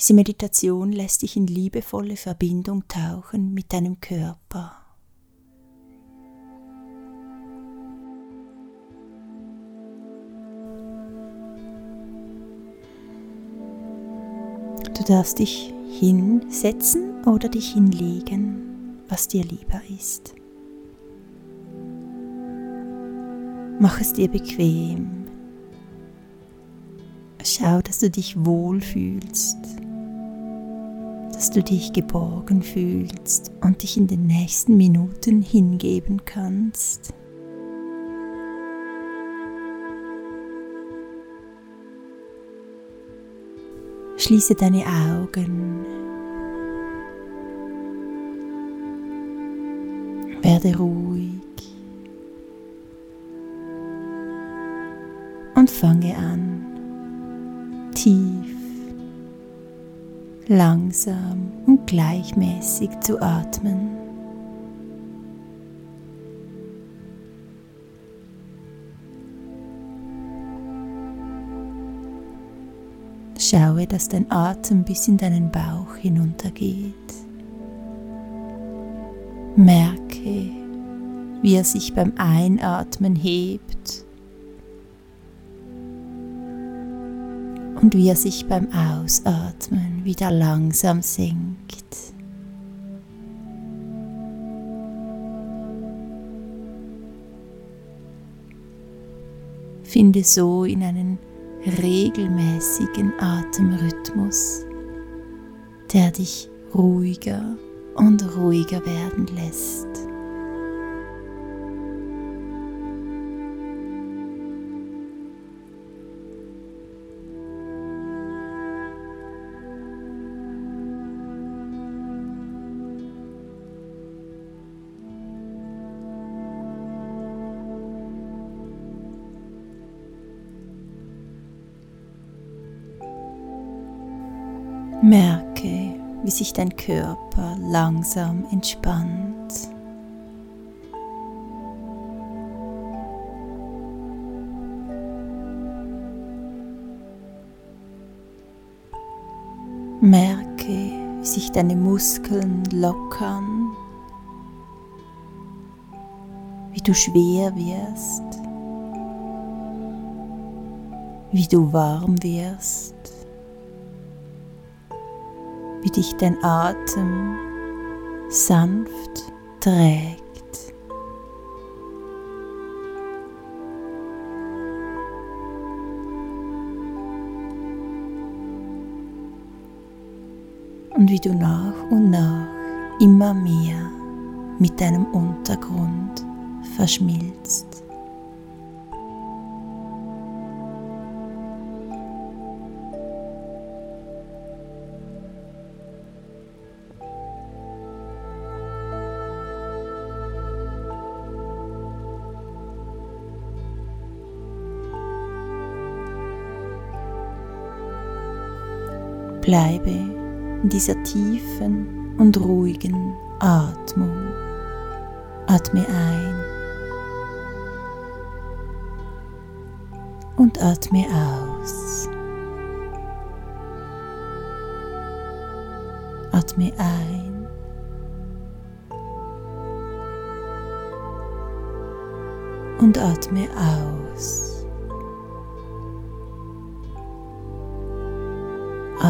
Diese Meditation lässt dich in liebevolle Verbindung tauchen mit deinem Körper. Du darfst dich hinsetzen oder dich hinlegen, was dir lieber ist. Mach es dir bequem. Schau, dass du dich wohlfühlst, dass du dich geborgen fühlst und dich in den nächsten Minuten hingeben kannst. Schließe deine Augen. Werde ruhig. Und fange an, tief, langsam und gleichmäßig zu atmen. Schaue, dass dein Atem bis in deinen Bauch hinuntergeht. Merke, wie er sich beim Einatmen hebt und wie er sich beim Ausatmen wieder langsam senkt. Finde so in einen regelmäßigen Atemrhythmus, der dich ruhiger und ruhiger werden lässt. Wie sich dein Körper langsam entspannt. Merke, wie sich deine Muskeln lockern, wie du schwer wirst, wie du warm wirst wie dich dein Atem sanft trägt. Und wie du nach und nach immer mehr mit deinem Untergrund verschmilzt. Bleibe in dieser tiefen und ruhigen Atmung. Atme ein und atme aus. Atme ein und atme aus.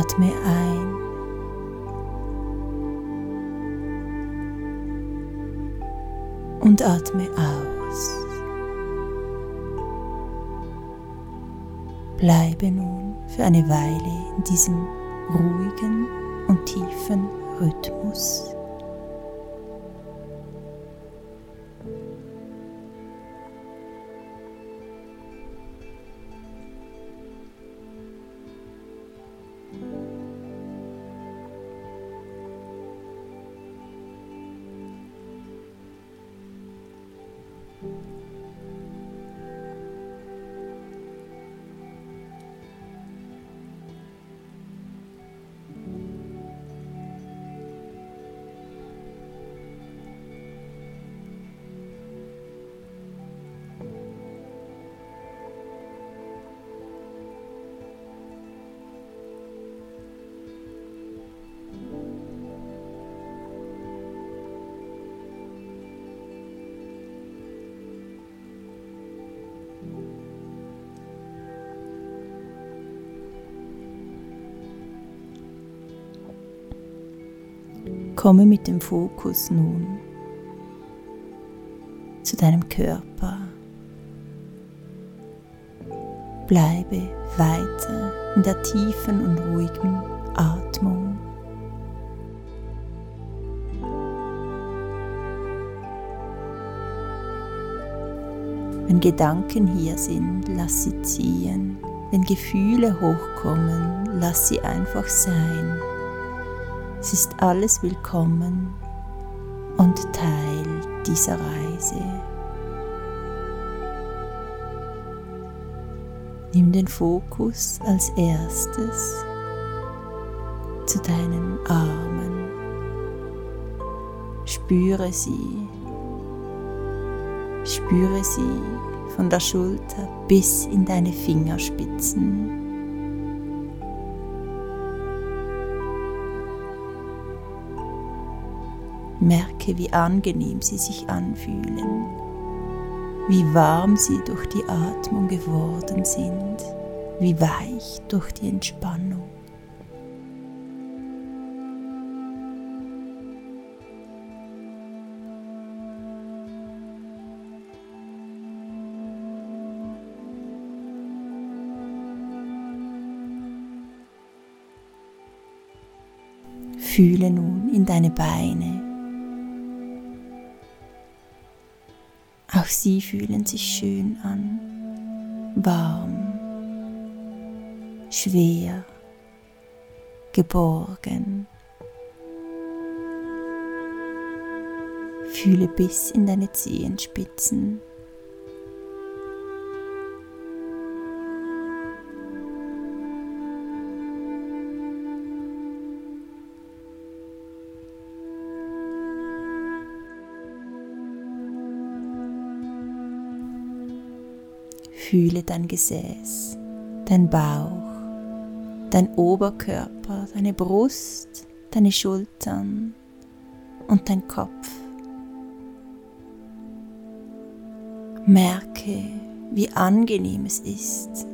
Atme ein. Und atme aus. Bleibe nun für eine Weile in diesem ruhigen und tiefen Rhythmus. Komme mit dem Fokus nun zu deinem Körper. Bleibe weiter in der tiefen und ruhigen Atmung. Wenn Gedanken hier sind, lass sie ziehen. Wenn Gefühle hochkommen, lass sie einfach sein. Es ist alles willkommen und Teil dieser Reise. Nimm den Fokus als erstes zu deinen Armen. Spüre sie. Spüre sie von der Schulter bis in deine Fingerspitzen. Merke, wie angenehm sie sich anfühlen, wie warm sie durch die Atmung geworden sind, wie weich durch die Entspannung. Fühle nun in deine Beine. Auch sie fühlen sich schön an, warm, schwer, geborgen. Fühle bis in deine Zehenspitzen. Fühle dein Gesäß, dein Bauch, dein Oberkörper, deine Brust, deine Schultern und dein Kopf. Merke, wie angenehm es ist,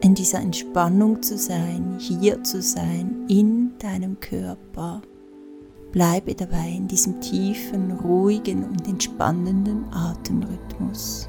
in dieser Entspannung zu sein, hier zu sein, in deinem Körper. Bleibe dabei in diesem tiefen, ruhigen und entspannenden Atemrhythmus.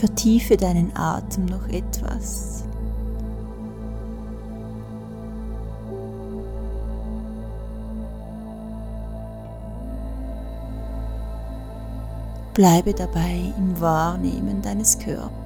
Vertiefe deinen Atem noch etwas. Bleibe dabei im Wahrnehmen deines Körpers.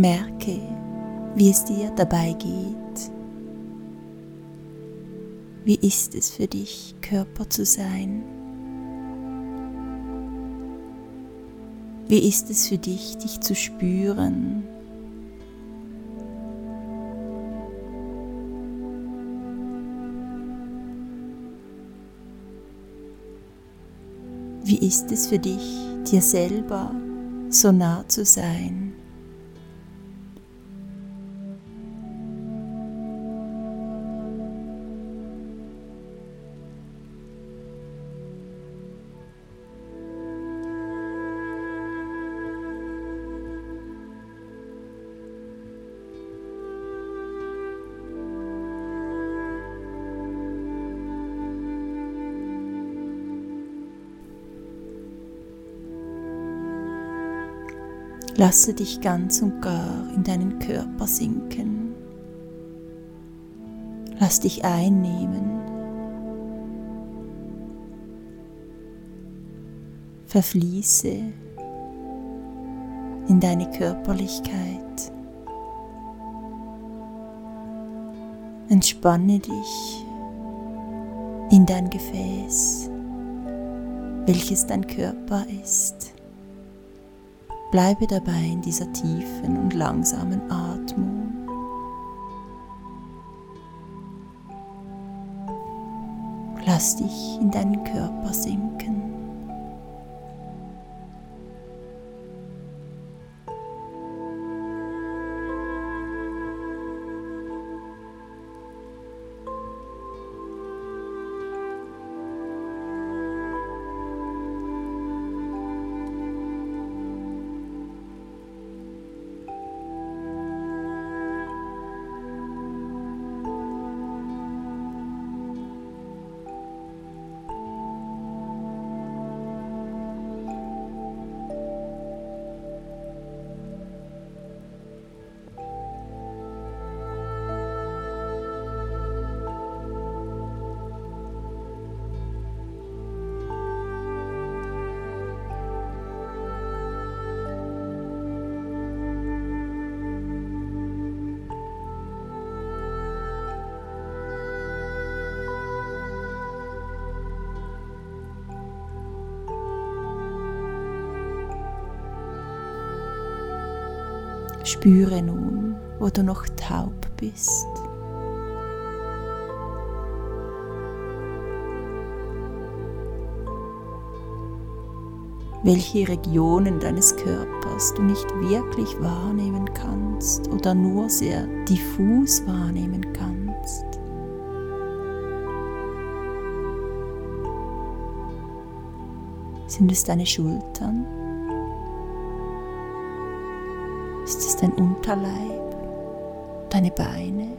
Merke, wie es dir dabei geht. Wie ist es für dich, Körper zu sein? Wie ist es für dich, dich zu spüren? Wie ist es für dich, dir selber so nah zu sein? Lasse dich ganz und gar in deinen Körper sinken. Lass dich einnehmen. Verfließe in deine Körperlichkeit. Entspanne dich in dein Gefäß, welches dein Körper ist. Bleibe dabei in dieser tiefen und langsamen Atmung. Lass dich in deinen Körper sinken. Spüre nun, wo du noch taub bist. welche Regionen deines Körpers du nicht wirklich wahrnehmen kannst oder nur sehr diffus wahrnehmen kannst. Sind es deine Schultern? Dein Unterleib, deine Beine.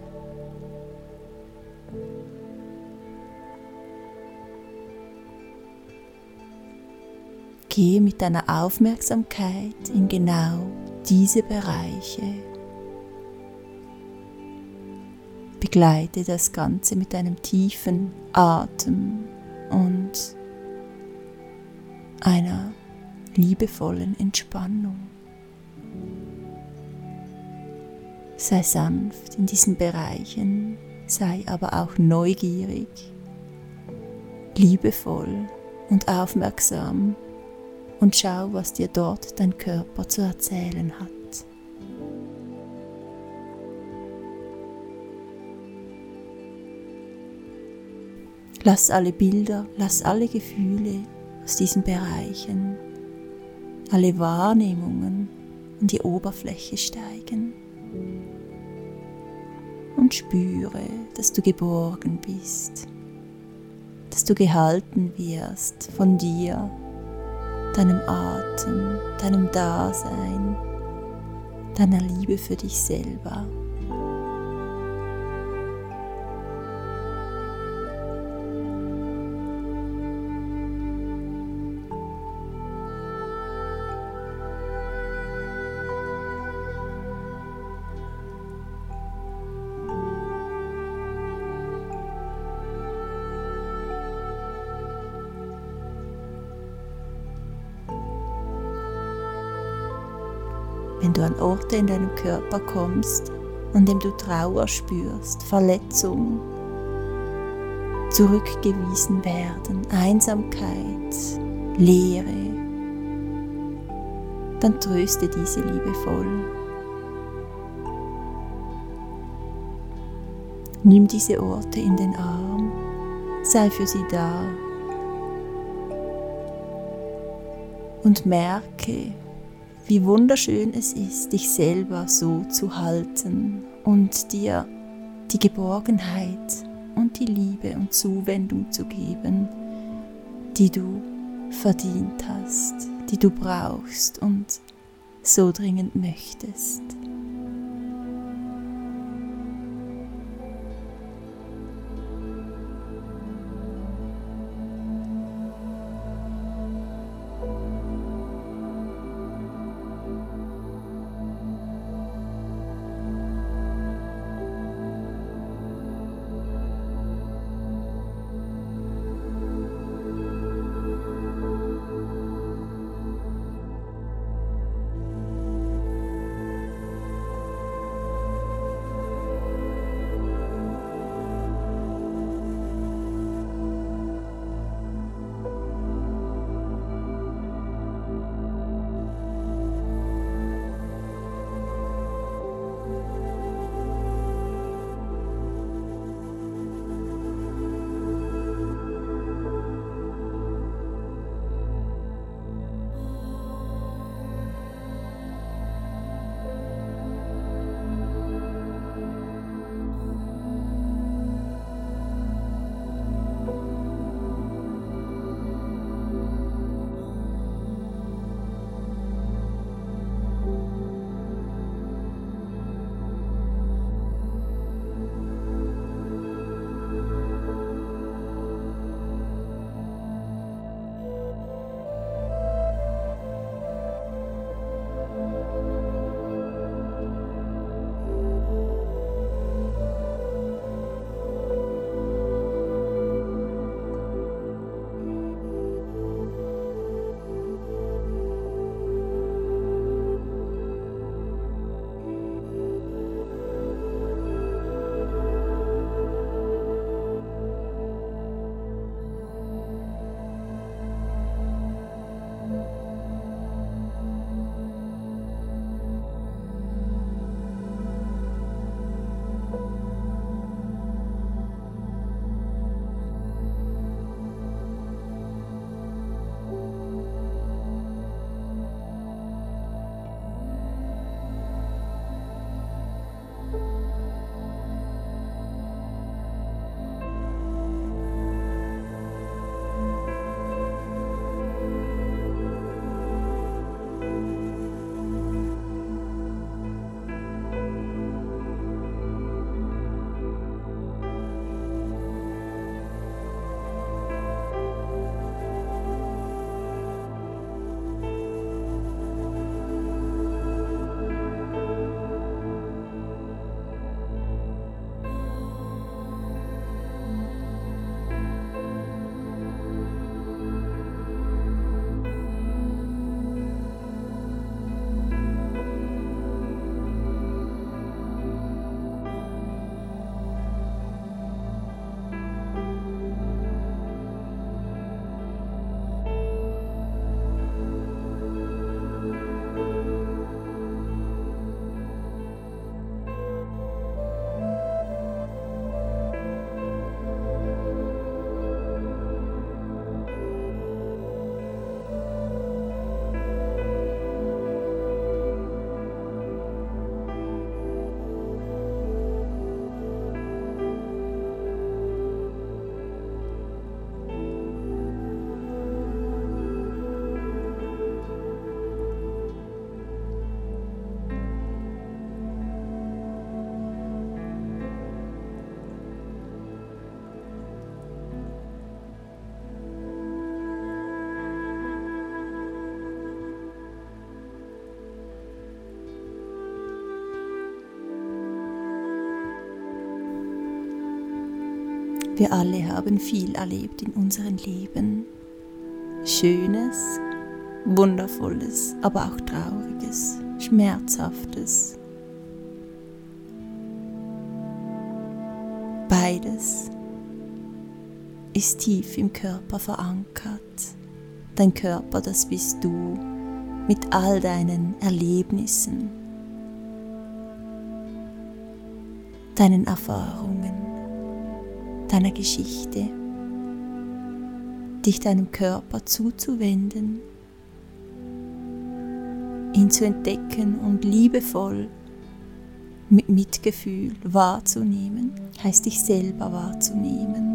Gehe mit deiner Aufmerksamkeit in genau diese Bereiche. Begleite das Ganze mit einem tiefen Atem und einer liebevollen Entspannung. Sei sanft in diesen Bereichen, sei aber auch neugierig, liebevoll und aufmerksam und schau, was dir dort dein Körper zu erzählen hat. Lass alle Bilder, lass alle Gefühle aus diesen Bereichen, alle Wahrnehmungen in die Oberfläche steigen und spüre, dass du geborgen bist, dass du gehalten wirst von dir, deinem Atem, deinem Dasein, deiner Liebe für dich selber. Wenn du an Orte in deinem Körper kommst, an dem du Trauer spürst, Verletzung, zurückgewiesen werden, Einsamkeit, Leere, dann tröste diese liebevoll. Nimm diese Orte in den Arm, sei für sie da und merke, wie wunderschön es ist, dich selber so zu halten und dir die Geborgenheit und die Liebe und Zuwendung zu geben, die du verdient hast, die du brauchst und so dringend möchtest. Wir alle haben viel erlebt in unserem Leben. Schönes, wundervolles, aber auch trauriges, Schmerzhaftes. Beides ist tief im Körper verankert. Dein Körper, das bist du mit all deinen Erlebnissen, deinen Erfahrungen, deiner Geschichte, dich deinem Körper zuzuwenden, ihn zu entdecken und liebevoll mit Mitgefühl wahrzunehmen, heißt dich selber wahrzunehmen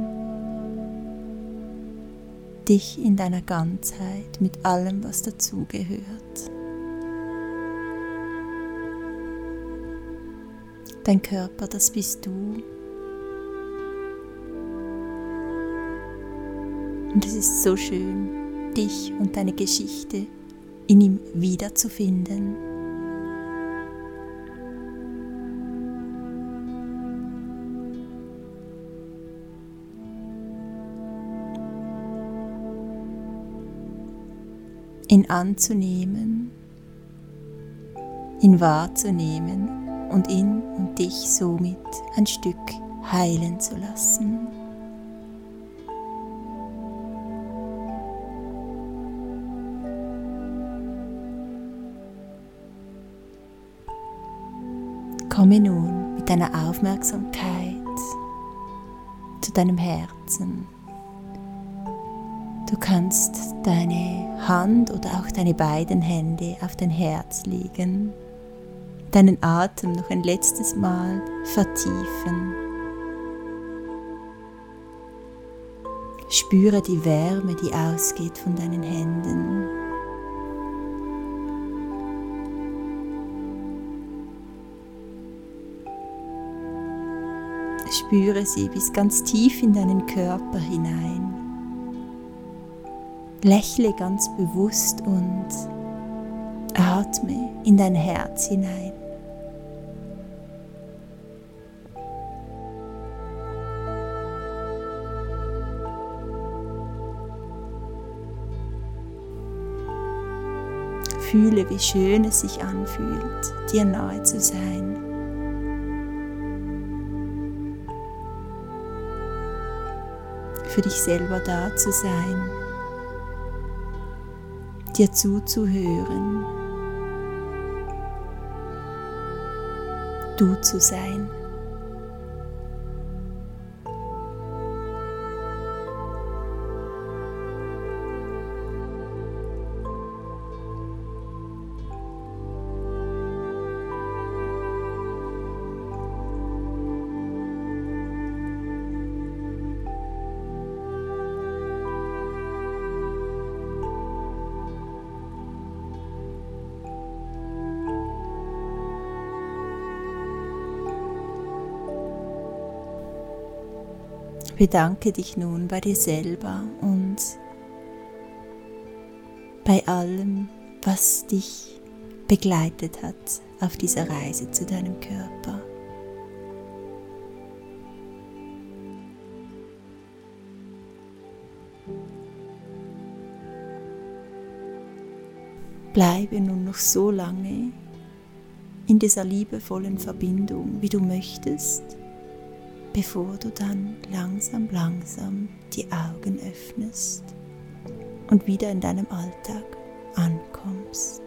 dich in deiner Ganzheit mit allem, was dazugehört. Dein Körper, das bist du. Und es ist so schön, dich und deine Geschichte in ihm wiederzufinden. ihn anzunehmen, ihn wahrzunehmen und ihn und dich somit ein Stück heilen zu lassen. Komme nun mit deiner Aufmerksamkeit zu deinem Herzen. Du kannst deine Hand oder auch deine beiden Hände auf dein Herz legen, deinen Atem noch ein letztes Mal vertiefen. Spüre die Wärme, die ausgeht von deinen Händen. Spüre sie bis ganz tief in deinen Körper hinein. Lächle ganz bewusst und atme in dein Herz hinein. Fühle, wie schön es sich anfühlt, dir nahe zu sein. Für dich selber da zu sein dir zuzuhören, du zu sein. Bedanke dich nun bei dir selber und bei allem, was dich begleitet hat auf dieser Reise zu deinem Körper. Bleibe nun noch so lange in dieser liebevollen Verbindung, wie du möchtest bevor du dann langsam, langsam die Augen öffnest und wieder in deinem Alltag ankommst.